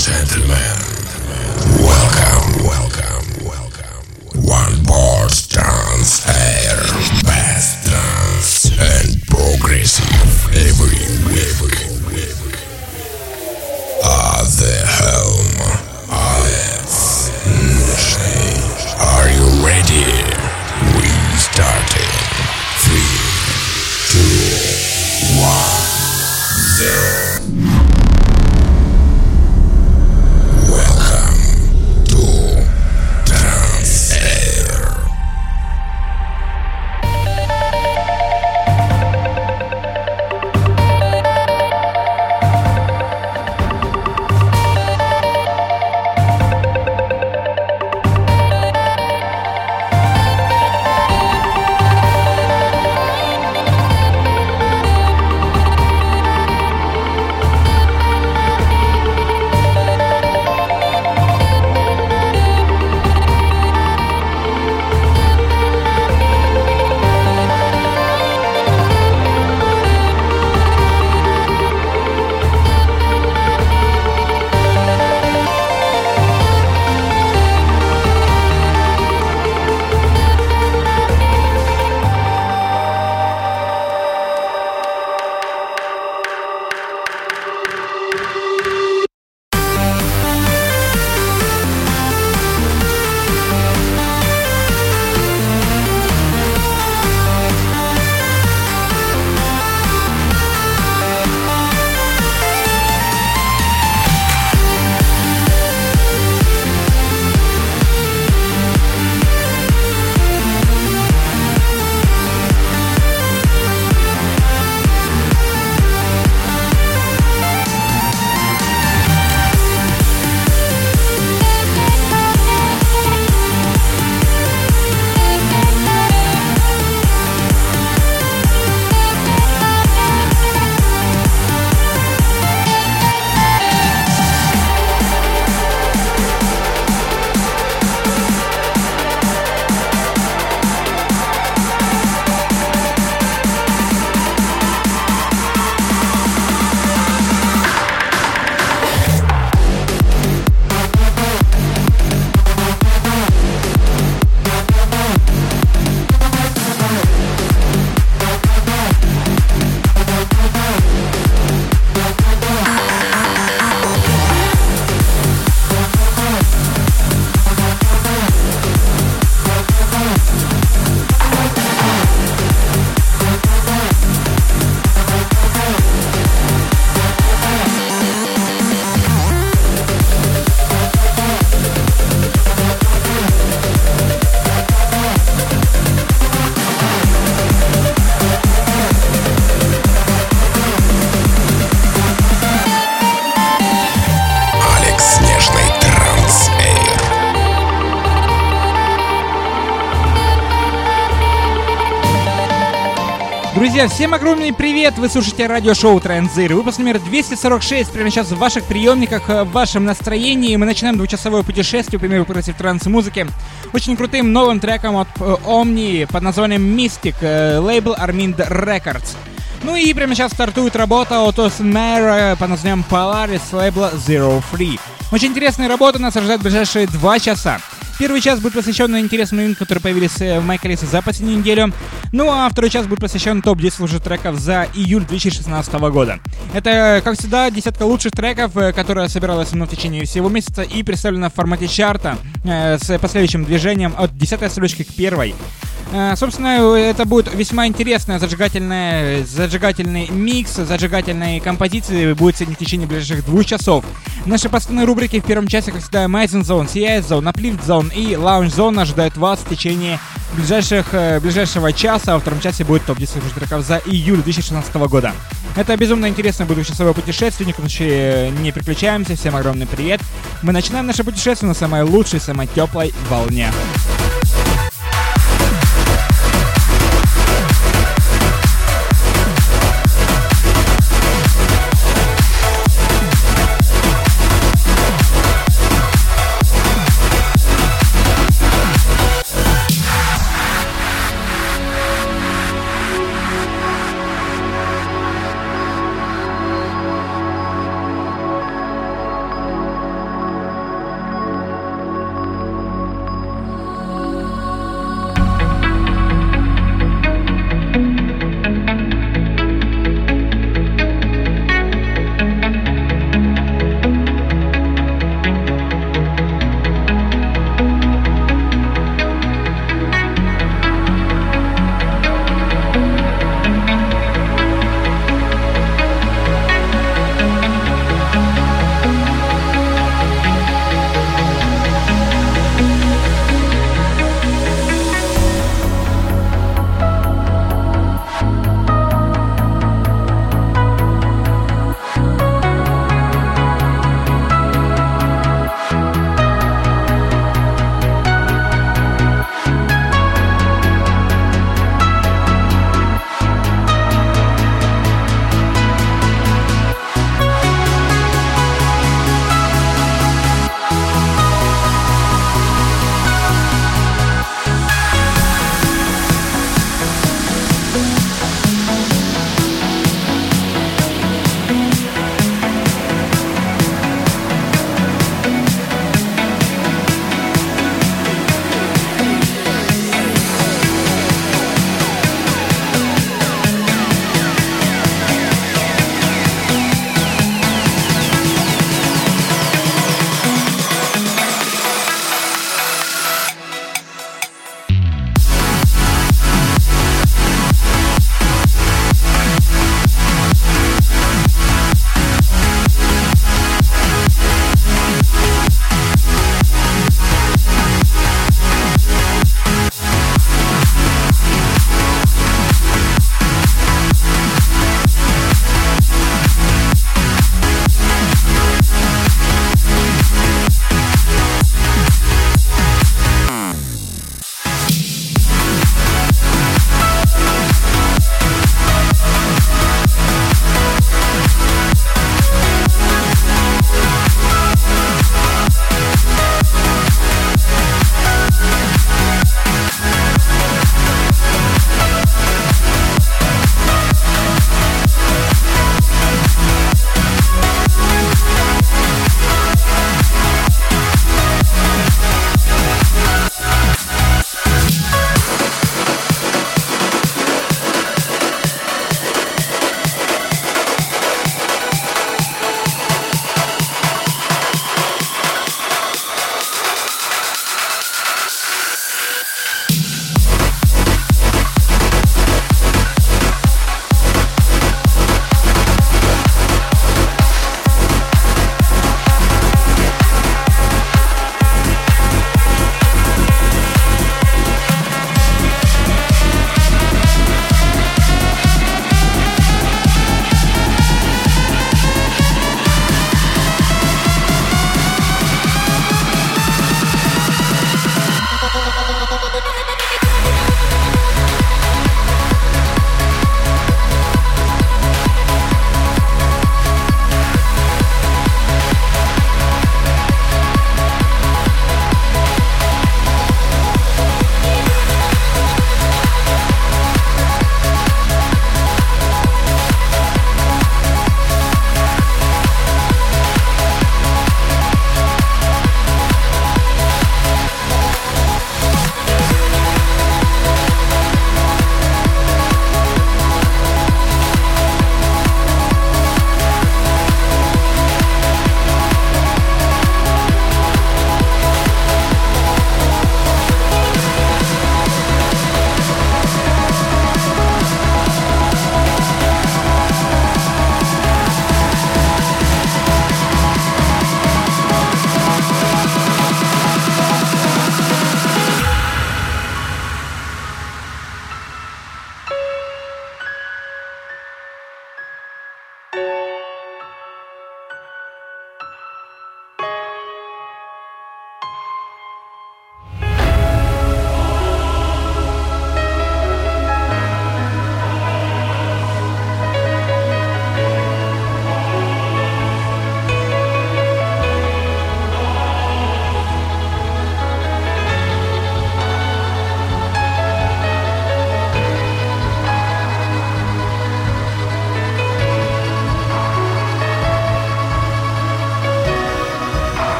gentlemen, welcome, welcome, welcome. One board dance air, best dance and progressive every Друзья, всем огромный привет! Вы слушаете радиошоу Транзир. Выпуск номер 246 прямо сейчас в ваших приемниках, э, в вашем настроении. Мы начинаем двухчасовое путешествие по миру против транс-музыки. Очень крутым новым треком от э, Omni под названием Mystic, э, лейбл Armind Records. Ну и прямо сейчас стартует работа от Mayer под названием Polaris лейбла Zero Free. Очень интересная работа нас ожидает в ближайшие два часа. Первый час будет посвящен интересным новинкам, которые появились э, в моей коллекции за последнюю неделю. Ну а второй час будет посвящен топ-10 лучших треков за июль 2016 года. Это, как всегда, десятка лучших треков, э, которая собиралась мной в течение всего месяца и представлена в формате чарта э, с последующим движением от 10 строчки к первой. Э, Собственно, это будет весьма интересная зажигательная, зажигательный микс, зажигательные композиции будет сегодня в течение ближайших двух часов. Наши постоянные рубрики в первом часе, как всегда, Amazing Zone, CIS Zone, Uplift Zone и Lounge Zone ожидают вас в течение ближайших, э, ближайшего часа. Во втором часе будет топ-10 лучших треков за июль 2016 года. Это безумно интересное будет часовое путешествие, ни в коем случае э, не переключаемся. Всем огромный привет. Мы начинаем наше путешествие на самой лучшей, самой теплой волне.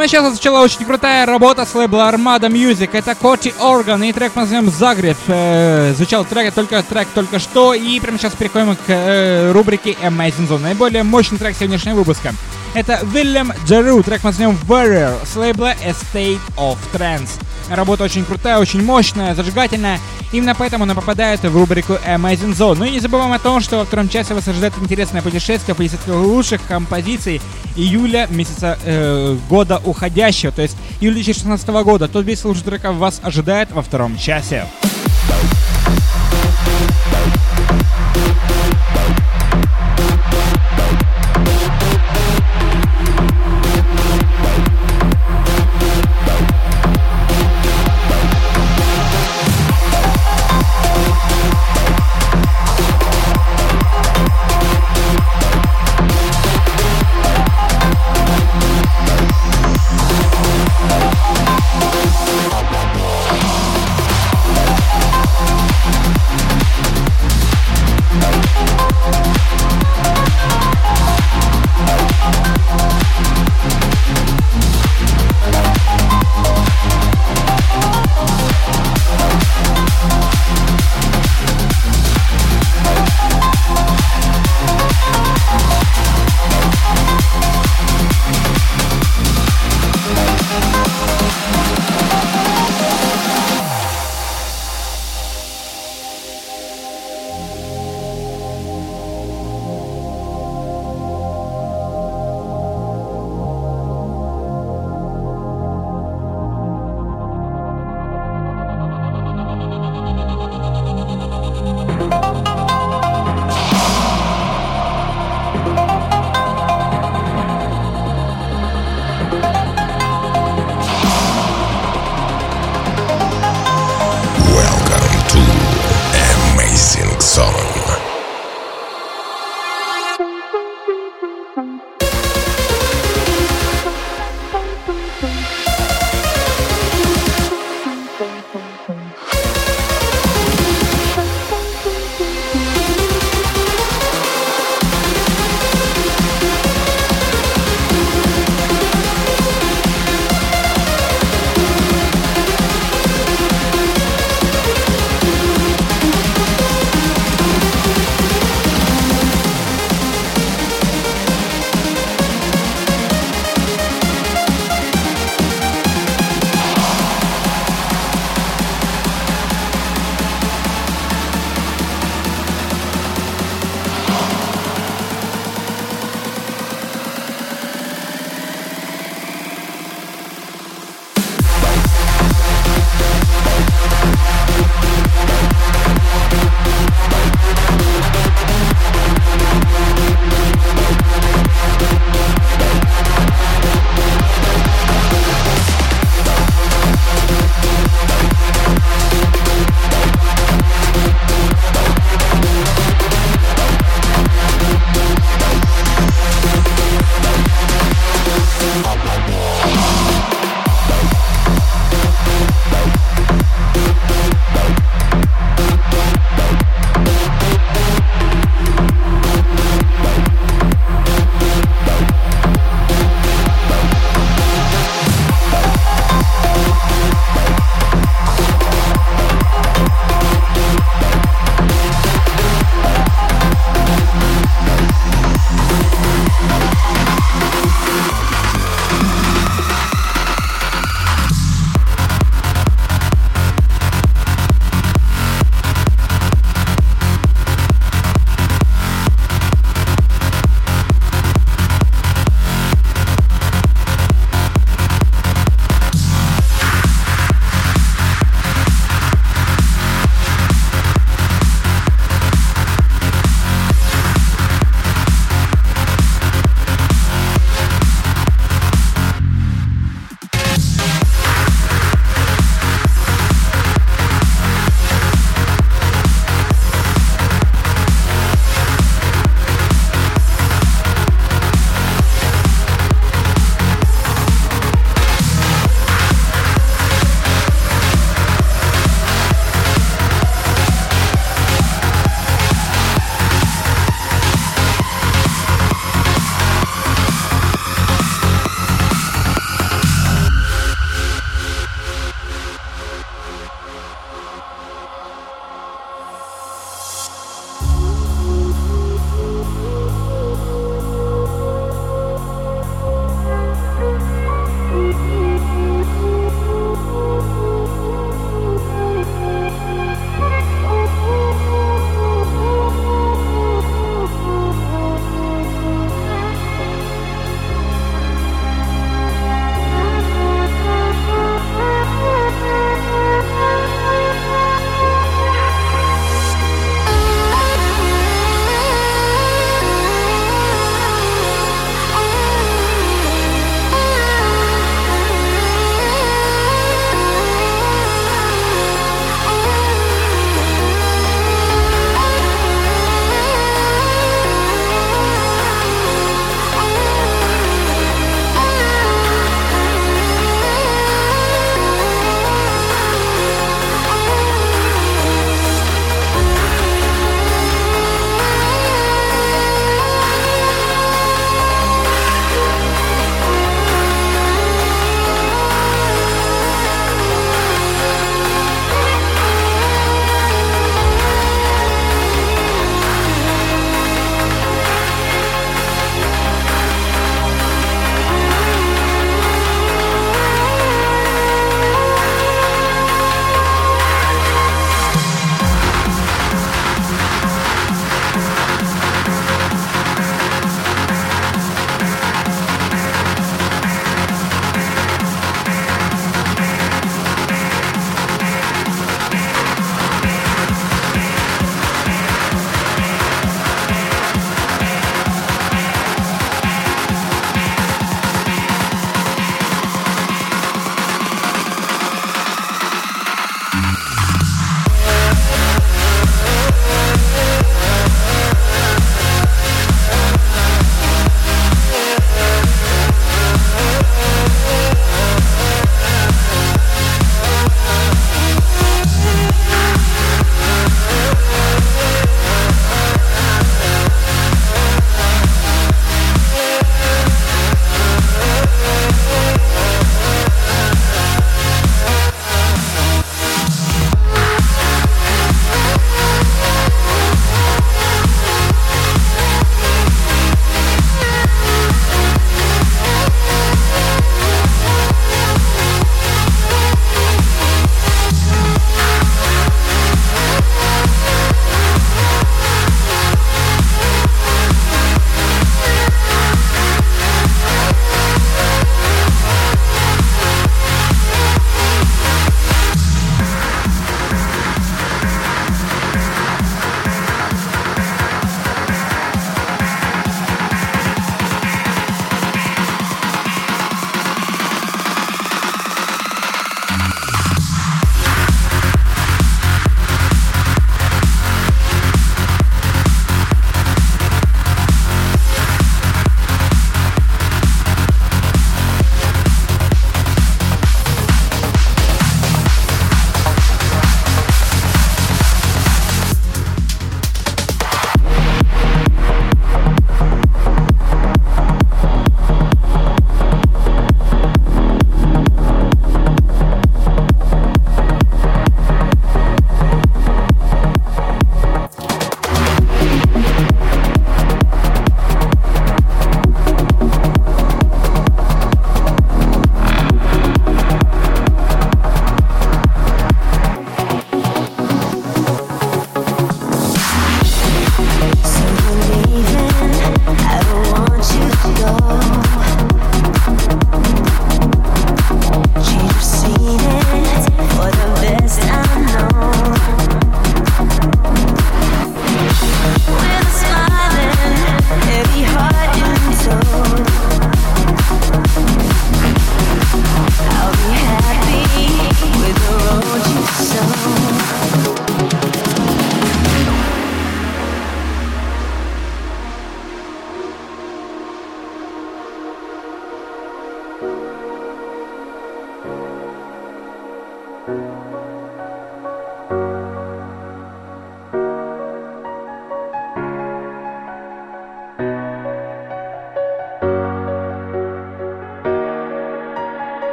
Прямо сейчас звучала очень крутая работа с лейбла Armada Music. Это Коти Орган и трек мы назовем Загреб. Э, звучал трек только, трек только что. И прямо сейчас переходим к э, рубрике Amazing Zone. Наиболее мощный трек сегодняшнего выпуска. Это Вильям Джеру, трек мы назовем Warrior с лейбла Estate of Trance. Работа очень крутая, очень мощная, зажигательная. Именно поэтому она попадает в рубрику Amazing Zone. Ну и не забываем о том, что во втором часе вас ожидает интересное путешествие по десятке лучших композиций июля месяца э, года уходящего, то есть июля 2016 года. Тот весь лучший треков вас ожидает во втором часе.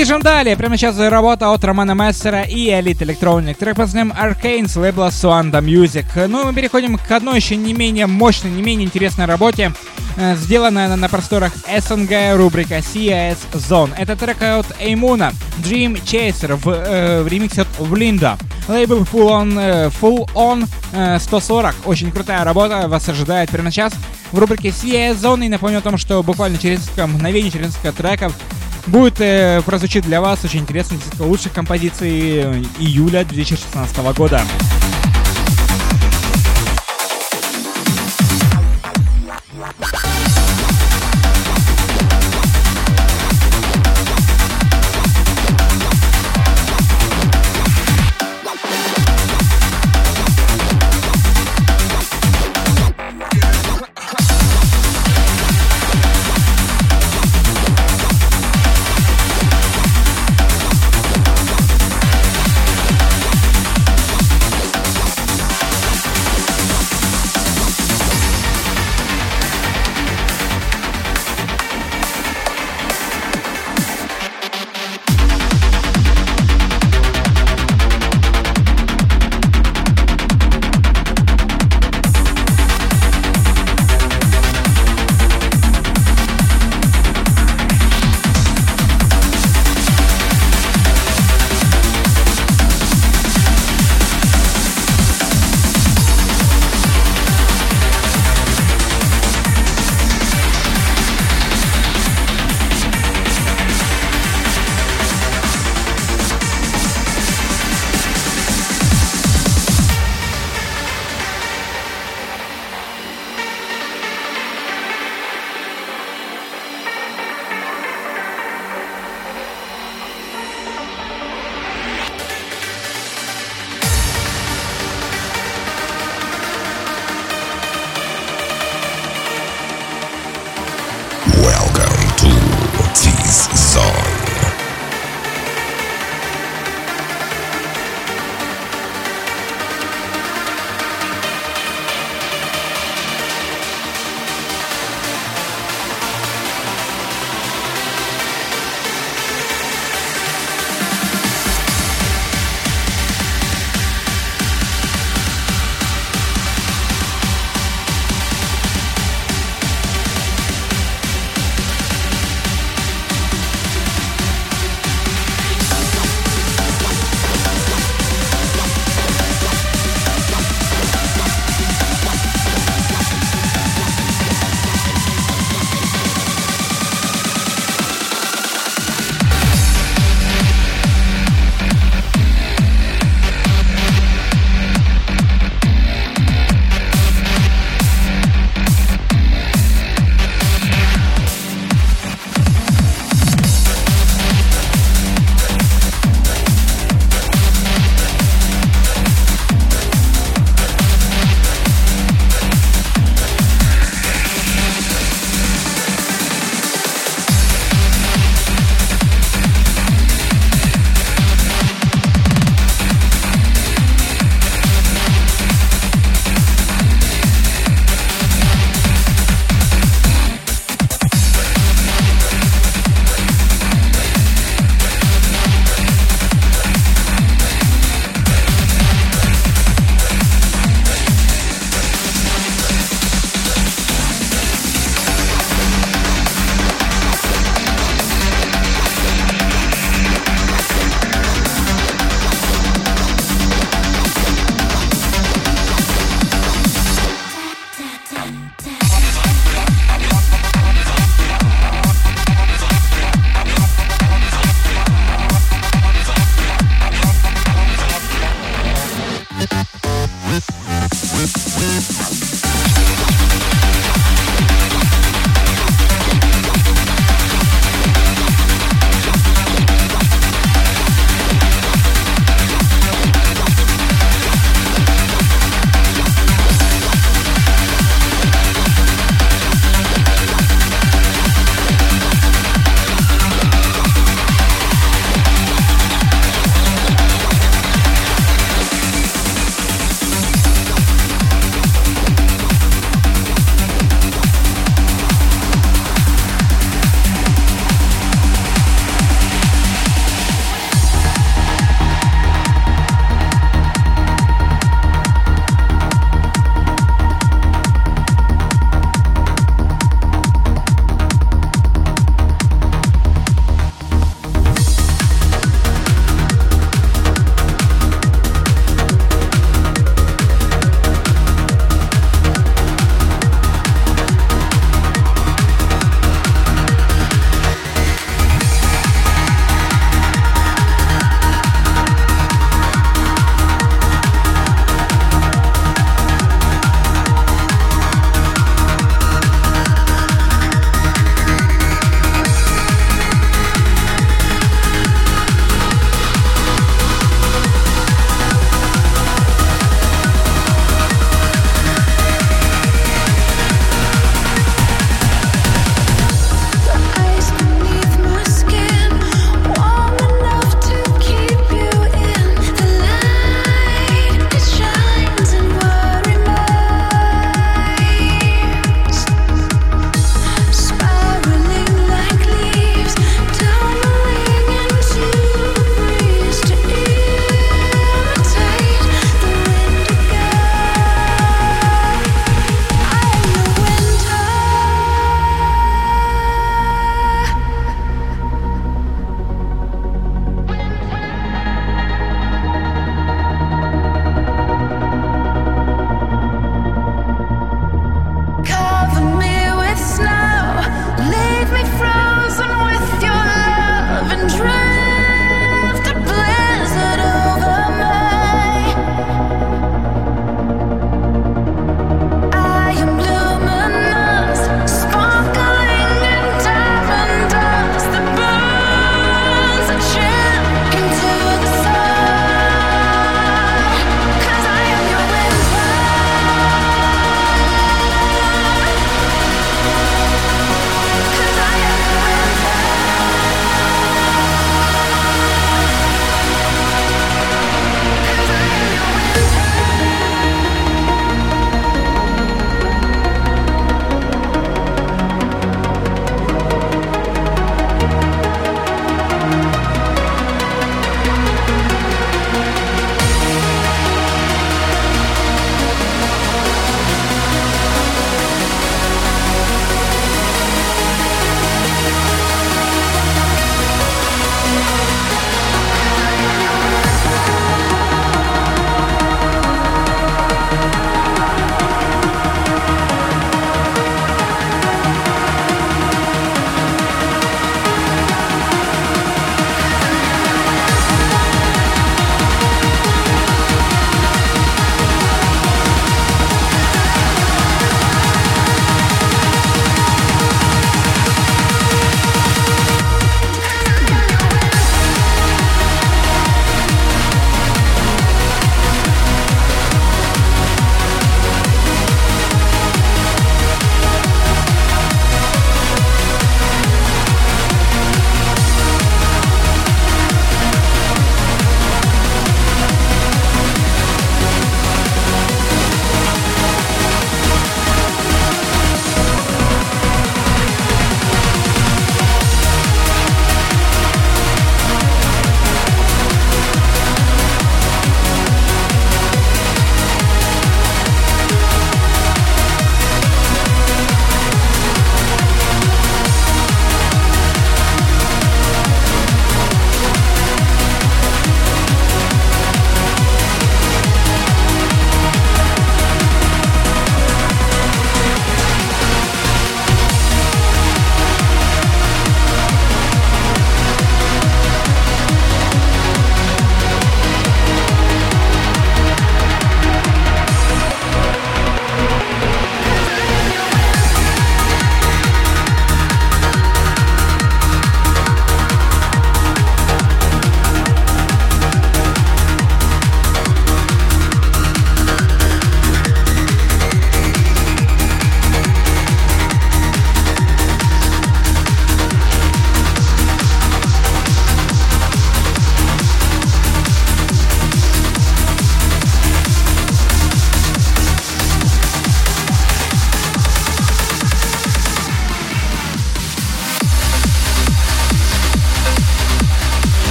Движем далее. Прямо сейчас работа от Романа Мессера и Elite Electronic. Трек под названием Arcane с лейбла Suanda Music. Ну и мы переходим к одной еще не менее мощной, не менее интересной работе, э, сделанная на, на просторах СНГ рубрика CIS Zone. Это трек от Эймуна Dream Chaser в, э, в ремиксе от Влинда. Лейбл Full On, э, Full On э, 140. Очень крутая работа вас ожидает прямо сейчас в рубрике CIS Zone. И напомню о том, что буквально через несколько мгновений, через несколько треков будет э, прозвучит для вас очень интересно десятка лучших композиций июля 2016 года.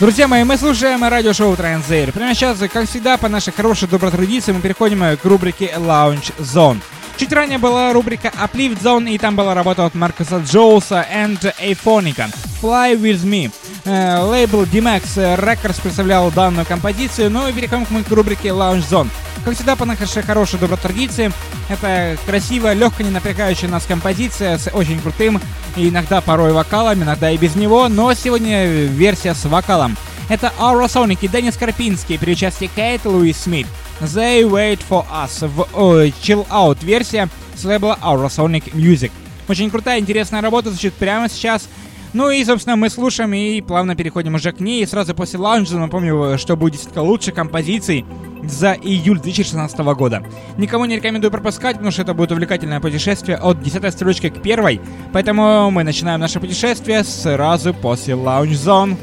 Друзья мои, мы слушаем радиошоу Транзейр. Прямо сейчас, как всегда, по нашей хорошей доброй традиции, мы переходим к рубрике Lounge Zone. Чуть ранее была рубрика Uplift Zone, и там была работа от Маркуса Джоуса and Aphonica. Fly With Me. Э, лейбл D-Max Records представлял данную композицию, ну и переходим к рубрике Lounge Zone. Как всегда, по нашей хорошей доброй традиции, это красивая, легкая, не напрягающая нас композиция с очень крутым иногда порой вокалом, иногда и без него, но сегодня версия с вокалом. Это Aurosonic и Деннис Карпинский при участии Кейт Луис Смит. They Wait For Us в о, Chill Out версия с лейбла Aurosonic Music. Очень крутая, интересная работа звучит прямо сейчас. Ну и, собственно, мы слушаем и плавно переходим уже к ней. И сразу после лаунжа напомню, что будет десятка лучших композиций за июль 2016 года. Никому не рекомендую пропускать, потому что это будет увлекательное путешествие от 10 строчки к первой. Поэтому мы начинаем наше путешествие сразу после Lounge